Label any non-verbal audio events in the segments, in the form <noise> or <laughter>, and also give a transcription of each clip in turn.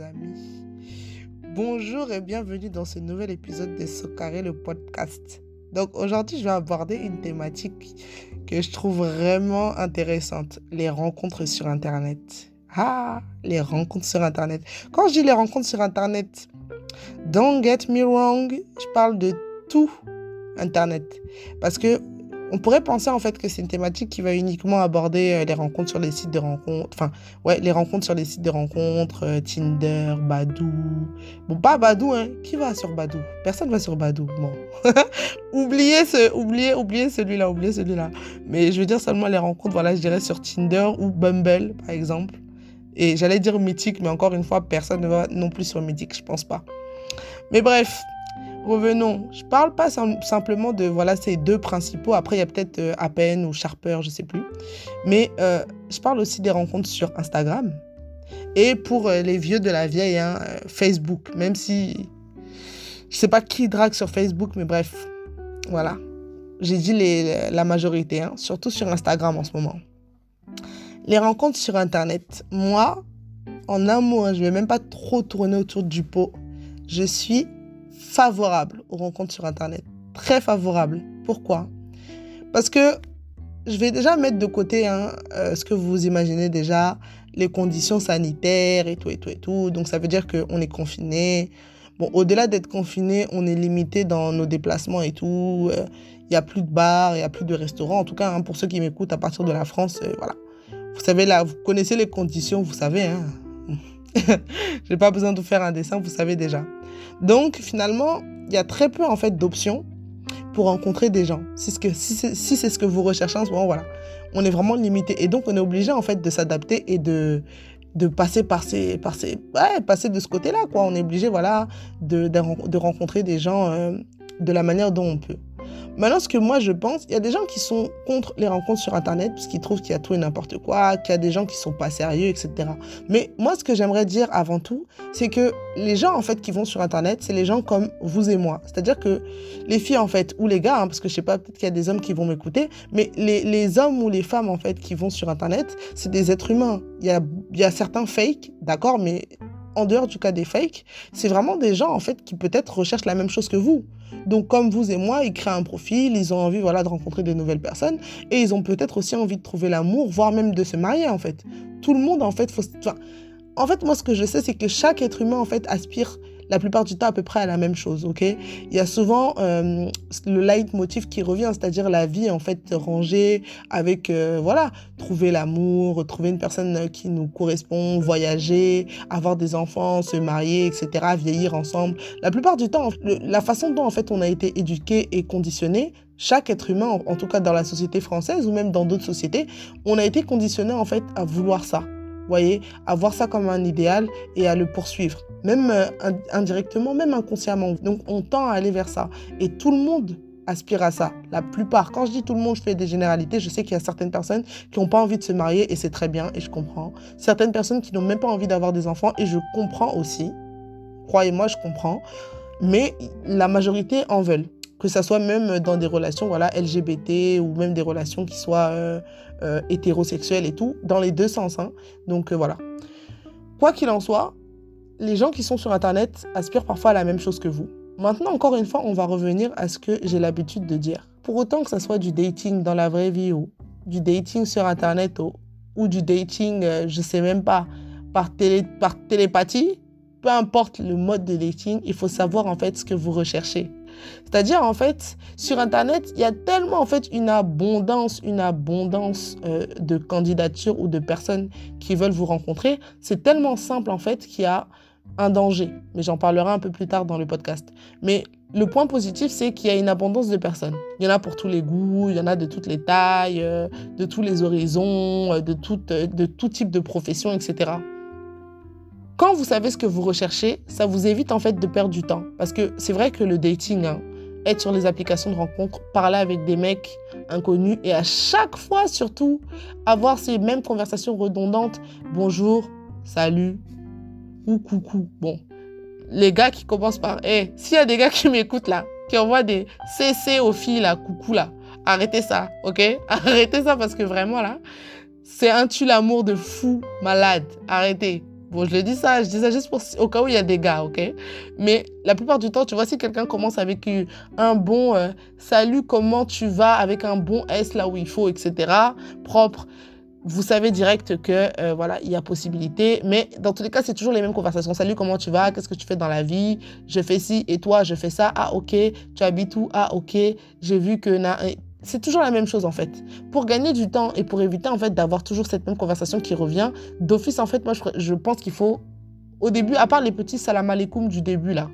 amis. Bonjour et bienvenue dans ce nouvel épisode de Socaré le podcast. Donc aujourd'hui, je vais aborder une thématique que je trouve vraiment intéressante, les rencontres sur Internet. Ah, les rencontres sur Internet. Quand je dis les rencontres sur Internet, don't get me wrong, je parle de tout Internet. Parce que on pourrait penser en fait que c'est une thématique qui va uniquement aborder euh, les rencontres sur les sites de rencontres. Enfin, ouais, les rencontres sur les sites de rencontres, euh, Tinder, Badou. Bon, pas Badou, hein. Qui va sur Badou Personne va sur Badou. Bon. <laughs> oubliez, ce, oubliez, oubliez celui-là, oubliez celui-là. Mais je veux dire seulement les rencontres, voilà, je dirais sur Tinder ou Bumble, par exemple. Et j'allais dire mythique, mais encore une fois, personne ne va non plus sur mythique, je pense pas. Mais bref, revenons. Je parle pas simplement de voilà ces deux principaux. Après, il y a peut-être euh, ou Sharper, je sais plus. Mais euh, je parle aussi des rencontres sur Instagram. Et pour euh, les vieux de la vieille, hein, Facebook. Même si je sais pas qui drague sur Facebook, mais bref, voilà. J'ai dit la majorité, hein, surtout sur Instagram en ce moment. Les rencontres sur Internet. Moi, en un mot, hein, je vais même pas trop tourner autour du pot. Je suis favorable aux rencontres sur Internet. Très favorable. Pourquoi? Parce que je vais déjà mettre de côté hein, euh, ce que vous imaginez déjà, les conditions sanitaires et tout et tout et tout. Donc ça veut dire qu'on est confiné. Bon, au-delà d'être confiné, on est limité dans nos déplacements et tout. Il euh, n'y a plus de bars, il n'y a plus de restaurants. En tout cas, hein, pour ceux qui m'écoutent à partir de la France, euh, voilà. Vous savez, là, vous connaissez les conditions, vous savez. Hein. <laughs> Je n'ai pas besoin de vous faire un dessin, vous savez déjà. Donc finalement, il y a très peu en fait d'options pour rencontrer des gens. Si, ce que, si, c'est ce que vous recherchez en ce moment, voilà. On est vraiment limité. Et donc, on est obligé en fait de s'adapter et de, de passer par ces, par ces, ouais, passer de ce côté-là, quoi. On est obligé, voilà, de, de, rencontrer des gens euh, de la manière dont on peut. Maintenant, ce que moi je pense, il y a des gens qui sont contre les rencontres sur Internet parce qu'ils trouvent qu'il y a tout et n'importe quoi, qu'il y a des gens qui sont pas sérieux, etc. Mais moi, ce que j'aimerais dire avant tout, c'est que les gens en fait qui vont sur Internet, c'est les gens comme vous et moi. C'est-à-dire que les filles en fait ou les gars, hein, parce que je sais pas, peut-être qu'il y a des hommes qui vont m'écouter, mais les, les, hommes ou les femmes en fait qui vont sur Internet, c'est des êtres humains. Il y a, il y a certains fakes, d'accord, mais en dehors du cas des fakes, c'est vraiment des gens en fait qui peut-être recherchent la même chose que vous. Donc comme vous et moi, ils créent un profil, ils ont envie voilà de rencontrer de nouvelles personnes et ils ont peut-être aussi envie de trouver l'amour, voire même de se marier en fait. Tout le monde en fait faut en fait moi ce que je sais c'est que chaque être humain en fait aspire la plupart du temps à peu près à la même chose, ok? Il y a souvent euh, le leitmotiv qui revient, c'est-à-dire la vie en fait rangée avec, euh, voilà, trouver l'amour, trouver une personne qui nous correspond, voyager, avoir des enfants, se marier, etc., vieillir ensemble. La plupart du temps, la façon dont en fait on a été éduqué et conditionné, chaque être humain, en tout cas dans la société française ou même dans d'autres sociétés, on a été conditionné en fait à vouloir ça voyez, à voir ça comme un idéal et à le poursuivre, même euh, indirectement, même inconsciemment. Donc on tend à aller vers ça. Et tout le monde aspire à ça. La plupart. Quand je dis tout le monde, je fais des généralités. Je sais qu'il y a certaines personnes qui n'ont pas envie de se marier et c'est très bien et je comprends. Certaines personnes qui n'ont même pas envie d'avoir des enfants et je comprends aussi. Croyez-moi, je comprends. Mais la majorité en veulent que ça soit même dans des relations voilà LGBT ou même des relations qui soient euh, euh, hétérosexuelles et tout, dans les deux sens. Hein. Donc voilà. Quoi qu'il en soit, les gens qui sont sur Internet aspirent parfois à la même chose que vous. Maintenant, encore une fois, on va revenir à ce que j'ai l'habitude de dire. Pour autant que ça soit du dating dans la vraie vie ou du dating sur Internet ou, du dating, je sais même pas, par télépathie, peu importe le mode de dating, il faut savoir en fait ce que vous recherchez. C'est-à-dire, en fait, sur Internet, il y a tellement, en fait, une abondance, une abondance euh, de candidatures ou de personnes qui veulent vous rencontrer. C'est tellement simple, en fait, qu'il y a un danger. Mais j'en parlerai un peu plus tard dans le podcast. Mais le point positif, c'est qu'il y a une abondance de personnes. Il y en a pour tous les goûts, il y en a de toutes les tailles, euh, de tous les horizons, euh, de tout, de tout type de profession, etc. Quand vous savez ce que vous recherchez, ça vous évite en fait de perdre du temps. Parce que c'est vrai que le dating, hein, être sur les applications de rencontre, parler avec des mecs inconnus et à chaque fois surtout avoir ces mêmes conversations redondantes. Bonjour, salut ou coucou. Bon, les gars qui commencent par Eh, s'il y a des gars qui m'écoutent là, qui envoient des CC aux filles là, coucou là, arrêtez ça, ok? <laughs> Arrêtez ça parce que vraiment là, c'est un tue l'amour de fou malade. Arrêtez. Bon, je le dis ça, je dis ça juste pour, au cas où il y a des gars, ok? Mais la plupart du temps, tu vois, si quelqu'un commence avec un bon euh, salut, comment tu vas, avec un bon S là où il faut, etc., propre, vous savez direct que euh, voilà, il y a possibilité. Mais dans tous les cas, c'est toujours les mêmes conversations. Salut, comment tu vas? Qu'est-ce que tu fais dans la vie? Je fais ci et toi, je fais ça. Ah, ok. Tu habites où? Ah, ok. J'ai vu que c'est toujours la même chose en fait. Pour gagner du temps et pour éviter en fait d'avoir toujours cette même conversation qui revient, d'office en fait, moi je, pense qu'il faut, au début, à part les petits salam alaikum du début là,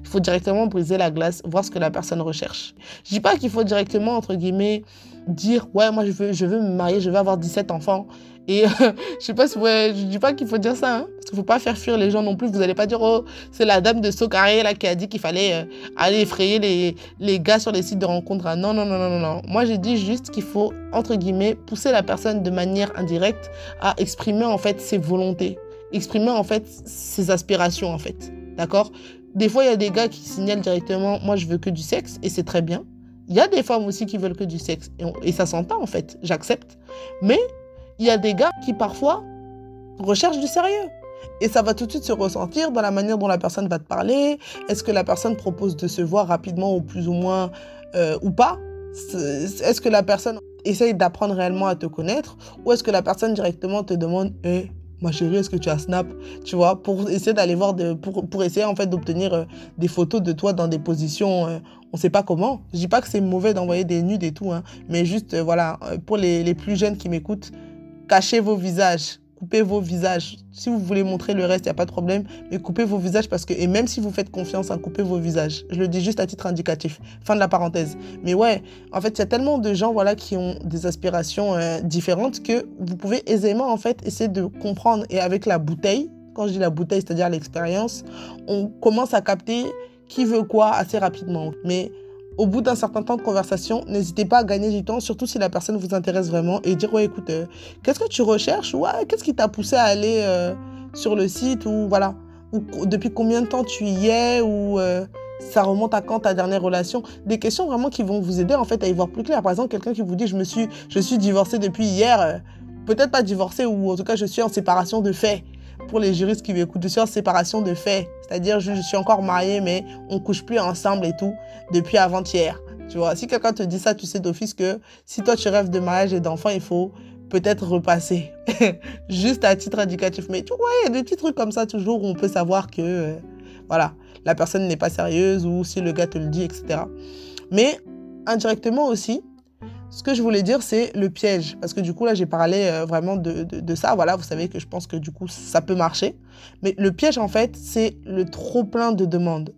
il faut directement briser la glace, voir ce que la personne recherche. Je dis pas qu'il faut directement, entre guillemets, dire ouais, moi je veux, je veux me marier, je veux avoir 17 enfants et <laughs> je sais pas si ouais, je dis pas qu'il faut dire ça, hein, parce qu'il faut pas faire fuir les gens non plus. Vous allez pas dire oh c'est la dame de Socaré là qui a dit qu'il fallait euh, aller effrayer les, les gars sur les sites de rencontres. Ah, non non non non non non. Moi j'ai dit juste qu'il faut entre guillemets pousser la personne de manière indirecte à exprimer en fait ses volontés, exprimer en fait ses aspirations en fait. D'accord? Des fois il y a des gars qui signalent directement moi je veux que du sexe et c'est très bien. Il y a des femmes aussi qui veulent que du sexe et, ça s'entend en fait, j'accepte. Mais il y a des gars qui parfois recherchent du sérieux. Et ça va tout de suite se ressentir dans la manière dont la personne va te parler. Est-ce que la personne propose de se voir rapidement ou plus ou moins euh, ou pas? Est-ce que la personne essaye d'apprendre réellement à te connaître? Ou est-ce que la personne directement te demande Eh, ma chérie, est-ce que tu as Snap? Tu vois, pour essayer d'aller voir, pour essayer en fait d'obtenir euh, des photos de toi dans des positions, euh, on ne sait pas comment. Je dis pas que c'est mauvais d'envoyer des nudes et tout, hein, mais juste, voilà, pour les, les plus jeunes qui m'écoutent, Cachez vos visages. Coupez vos visages. Si vous voulez montrer le reste, il n'y a pas de problème. Mais coupez vos visages parce que, et même si vous faites confiance, hein, coupez vos visages. Je le dis juste à titre indicatif. Fin de la parenthèse. Mais ouais, en fait, il y a tellement de gens voilà, qui ont des aspirations euh, différentes que vous pouvez aisément en fait essayer de comprendre. Et avec la bouteille, quand je dis la bouteille, c'est-à-dire l'expérience, on commence à capter qui veut quoi assez rapidement. Mais au bout d'un certain temps de conversation, n'hésitez pas à gagner du temps, surtout si la personne vous intéresse vraiment, et dire, ouais, écoute, euh, qu'est-ce que tu recherches? Ouais, qu'est-ce qui t'a poussé à aller euh, sur le site Ou voilà, ou depuis combien de temps tu y es Ou euh, ça remonte à quand ta dernière relation? Des questions vraiment qui vont vous aider en fait à y voir plus clair. Par exemple, quelqu'un qui vous dit, je me suis, je suis divorcé depuis hier, peut-être pas divorcé, ou en tout cas, je suis en séparation de fait pour les juristes qui m'écoutent, je suis en séparation de fait. C'est-à-dire, je, suis encore mariée, mais on couche plus ensemble et tout depuis avant-hier. Tu vois, si quelqu'un te dit ça, tu sais d'office que si toi tu rêves de mariage et d'enfant, il faut peut-être repasser. <laughs> Juste à titre indicatif. Mais tu vois, il y a des petits trucs comme ça toujours où on peut savoir que, euh, voilà, la personne n'est pas sérieuse ou si le gars te le dit, etc. Mais indirectement aussi, ce que je voulais dire, c'est le piège. Parce que du coup, là, j'ai parlé euh, vraiment de, de, ça. Voilà, vous savez que je pense que du coup, ça peut marcher. Mais le piège, en fait, c'est le trop-plein de demandes.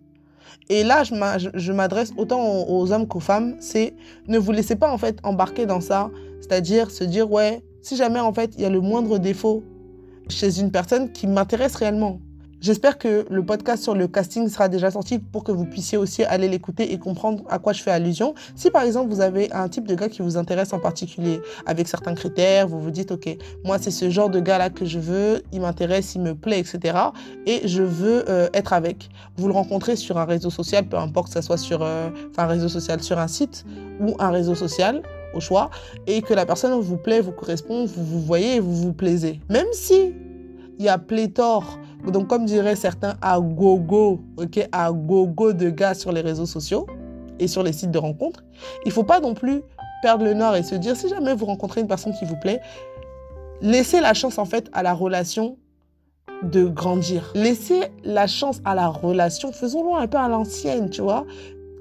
Et là, je m'adresse autant aux hommes qu'aux femmes. C'est ne vous laissez pas, en fait, embarquer dans ça. C'est-à-dire se dire, ouais, si jamais, en fait, il y a le moindre défaut chez une personne qui m'intéresse réellement, J'espère que le podcast sur le casting sera déjà sorti pour que vous puissiez aussi aller l'écouter et comprendre à quoi je fais allusion. Si par exemple vous avez un type de gars qui vous intéresse en particulier avec certains critères, vous vous dites ok, moi c'est ce genre de gars là que je veux, il m'intéresse, il me plaît, etc. Et je veux euh, être avec. Vous le rencontrez sur un réseau social, peu importe que ce soit sur euh, un réseau social, sur un site ou un réseau social au choix, et que la personne vous plaît, vous correspond, vous vous voyez vous vous plaisez. Même si il y a pléthore donc, comme diraient certains, à gogo, ok, à gogo de gars sur les réseaux sociaux et sur les sites de rencontres, il ne faut pas non plus perdre le nord et se dire, si jamais vous rencontrez une personne qui vous plaît, laissez la chance en fait à la relation de grandir. Laissez la chance à la relation, faisons-le un peu à l'ancienne, tu vois,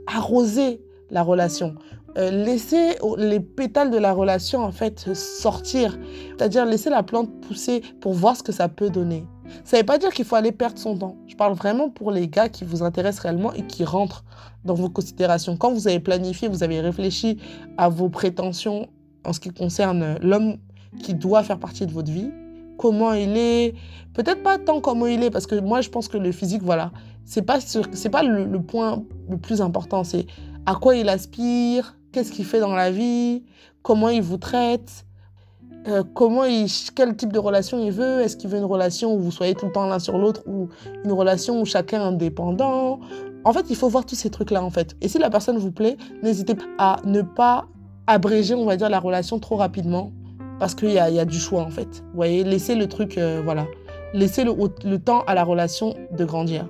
arroser la relation. Euh, laissez les pétales de la relation en fait sortir, c'est-à-dire laisser la plante pousser pour voir ce que ça peut donner. Ça ne veut pas dire qu'il faut aller perdre son temps. Je parle vraiment pour les gars qui vous intéressent réellement et qui rentrent dans vos considérations. Quand vous avez planifié, vous avez réfléchi à vos prétentions en ce qui concerne l'homme qui doit faire partie de votre vie, comment il est, peut-être pas tant comment il est, parce que moi je pense que le physique, voilà, c'est pas, c'est pas le point le plus important, c'est à quoi il aspire, qu'est-ce qu'il fait dans la vie, comment il vous traite, euh, comment il, quel type de relation il veut? Est-ce qu'il veut une relation où vous soyez tout le temps l'un sur l'autre ou une relation où chacun est indépendant? En fait, il faut voir tous ces trucs-là, en fait. Et si la personne vous plaît, n'hésitez pas à ne pas abréger, on va dire, la relation trop rapidement parce qu'il y a, du choix, en fait. Vous voyez, laissez le truc, euh, voilà. laisser le, le temps à la relation de grandir.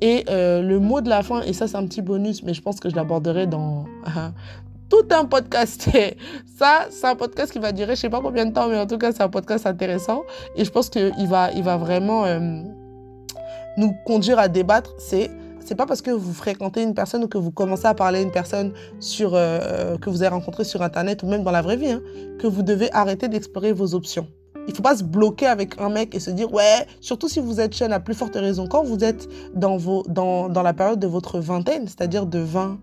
Et euh, le mot de la fin, et ça c'est un petit bonus, mais je pense que je l'aborderai dans <laughs> tout un podcast. <laughs> ça, c'est un podcast qui va durer je sais pas combien de temps, mais en tout cas c'est un podcast intéressant. Et je pense qu'il va, il va vraiment euh, nous conduire à débattre. C'est c'est pas parce que vous fréquentez une personne ou que vous commencez à parler à une personne sur, euh, que vous avez rencontrée sur Internet ou même dans la vraie vie, hein, que vous devez arrêter d'explorer vos options. Il faut pas se bloquer avec un mec et se dire, ouais, surtout si vous êtes jeune, à plus forte raison, quand vous êtes dans, vos, dans, dans la période de votre vingtaine, c'est-à-dire de 20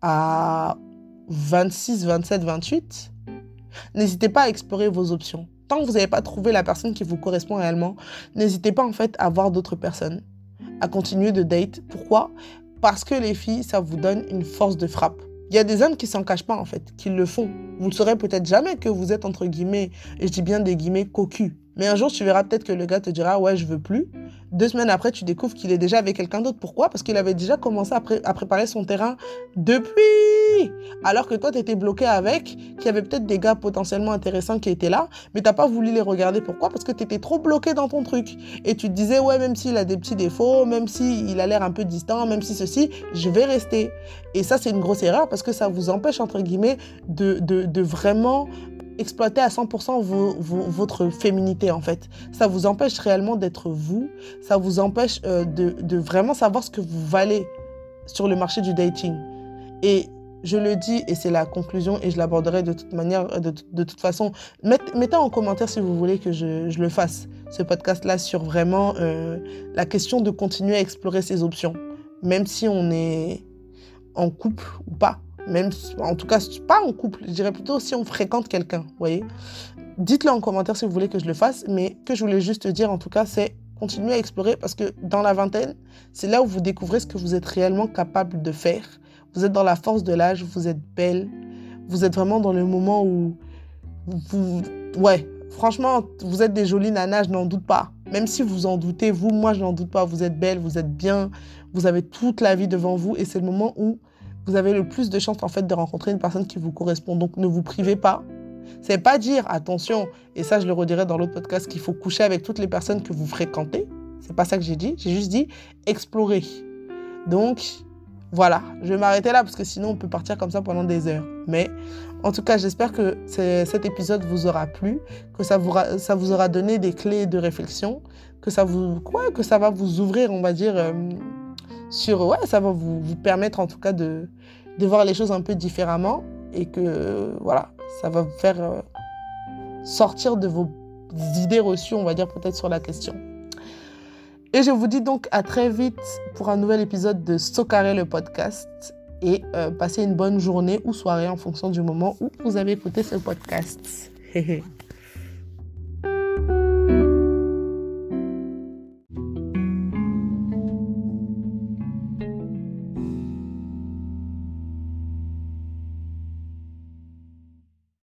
à 26, 27, 28, n'hésitez pas à explorer vos options. Tant que vous n'avez pas trouvé la personne qui vous correspond réellement, n'hésitez pas en fait à voir d'autres personnes, à continuer de date. Pourquoi? Parce que les filles, ça vous donne une force de frappe. Il y a des hommes qui s'en cachent pas, en fait, qui le font. Vous ne saurez peut-être jamais que vous êtes, entre guillemets, et je dis bien des guillemets, cocu. Mais un jour, tu verras peut-être que le gars te dira, ouais, je veux plus. Deux semaines après, tu découvres qu'il est déjà avec quelqu'un d'autre. Pourquoi? Parce qu'il avait déjà commencé à, préparer son terrain depuis. Alors que toi, tu étais bloqué avec, qu'il y avait peut-être des gars potentiellement intéressants qui étaient là, mais tu n'as pas voulu les regarder. Pourquoi? Parce que tu étais trop bloqué dans ton truc. Et tu te disais, ouais, même s'il a des petits défauts, même s'il a l'air un peu distant, même si ceci, je vais rester. Et ça, c'est une grosse erreur parce que ça vous empêche, entre guillemets, de, de vraiment exploiter à 100% votre féminité en fait. Ça vous empêche réellement d'être vous, ça vous empêche euh, de, vraiment savoir ce que vous valez sur le marché du dating. Et je le dis, et c'est la conclusion, et je l'aborderai de toute manière, de, toute façon. mettez en commentaire si vous voulez que je, le fasse, ce podcast-là, sur vraiment euh, la question de continuer à explorer ces options, même si on est en couple ou pas même en tout cas pas en couple, je dirais plutôt si on fréquente quelqu'un, vous voyez. Dites-le en commentaire si vous voulez que je le fasse, mais que je voulais juste dire en tout cas, c'est continuer à explorer parce que dans la vingtaine, c'est là où vous découvrez ce que vous êtes réellement capable de faire. Vous êtes dans la force de l'âge, vous êtes belle, vous êtes vraiment dans le moment où vous, ouais, franchement, vous êtes des jolies nanas, je n'en doute pas. Même si vous en doutez, vous, moi, je n'en doute pas. Vous êtes belle, vous êtes bien, vous avez toute la vie devant vous et c'est le moment où vous avez le plus de chances en fait de rencontrer une personne qui vous correspond. Donc ne vous privez pas. C'est pas dire attention et ça je le redirai dans l'autre podcast qu'il faut coucher avec toutes les personnes que vous fréquentez. C'est pas ça que j'ai dit. J'ai juste dit explorer. Donc voilà, je vais m'arrêter là parce que sinon on peut partir comme ça pendant des heures. Mais en tout cas, j'espère que cet épisode vous aura plu, que ça vous, aura donné des clés de réflexion, que ça vous quoi, que ça va vous ouvrir, on va dire. Euh, sur ouais, ça va vous, vous, permettre en tout cas de, de voir les choses un peu différemment et que voilà, ça va vous faire euh, sortir de vos idées reçues, on va dire peut-être sur la question. Et je vous dis donc à très vite pour un nouvel épisode de Socaré le podcast et euh, passez une bonne journée ou soirée en fonction du moment où vous avez écouté ce podcast. <laughs>